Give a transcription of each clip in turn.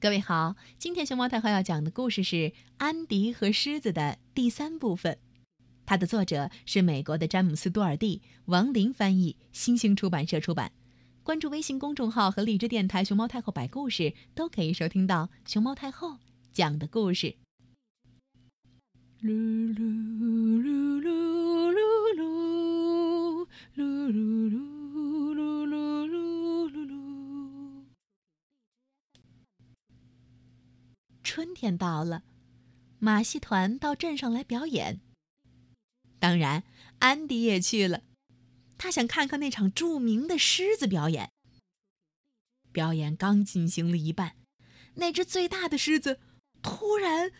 各位好，今天熊猫太后要讲的故事是《安迪和狮子》的第三部分，它的作者是美国的詹姆斯·多尔蒂，王林翻译，新星出版社出版。关注微信公众号和荔枝电台“熊猫太后摆故事”，都可以收听到熊猫太后讲的故事。噜噜噜噜春天到了，马戏团到镇上来表演。当然，安迪也去了，他想看看那场著名的狮子表演。表演刚进行了一半，那只最大的狮子突然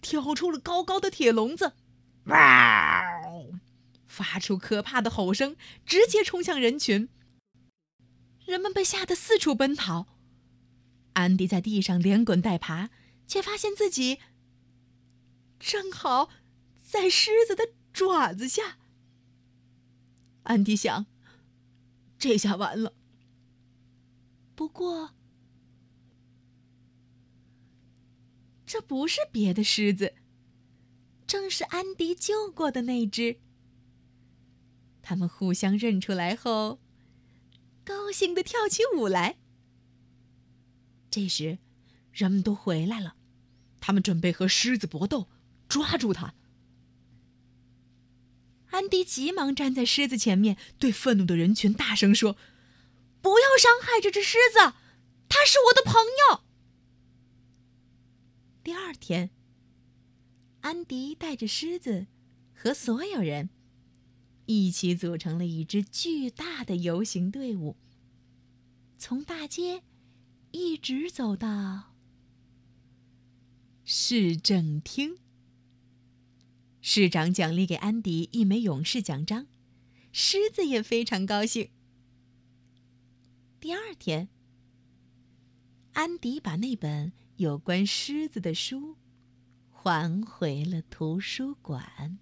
跳出了高高的铁笼子，哇！发出可怕的吼声，直接冲向人群。人们被吓得四处奔逃，安迪在地上连滚带爬。却发现自己正好在狮子的爪子下。安迪想：这下完了。不过，这不是别的狮子，正是安迪救过的那只。他们互相认出来后，高兴的跳起舞来。这时，人们都回来了。他们准备和狮子搏斗，抓住它。安迪急忙站在狮子前面，对愤怒的人群大声说：“不要伤害这只狮子，它是我的朋友。”第二天，安迪带着狮子和所有人一起组成了一支巨大的游行队伍，从大街一直走到。市政厅，市长奖励给安迪一枚勇士奖章，狮子也非常高兴。第二天，安迪把那本有关狮子的书还回了图书馆。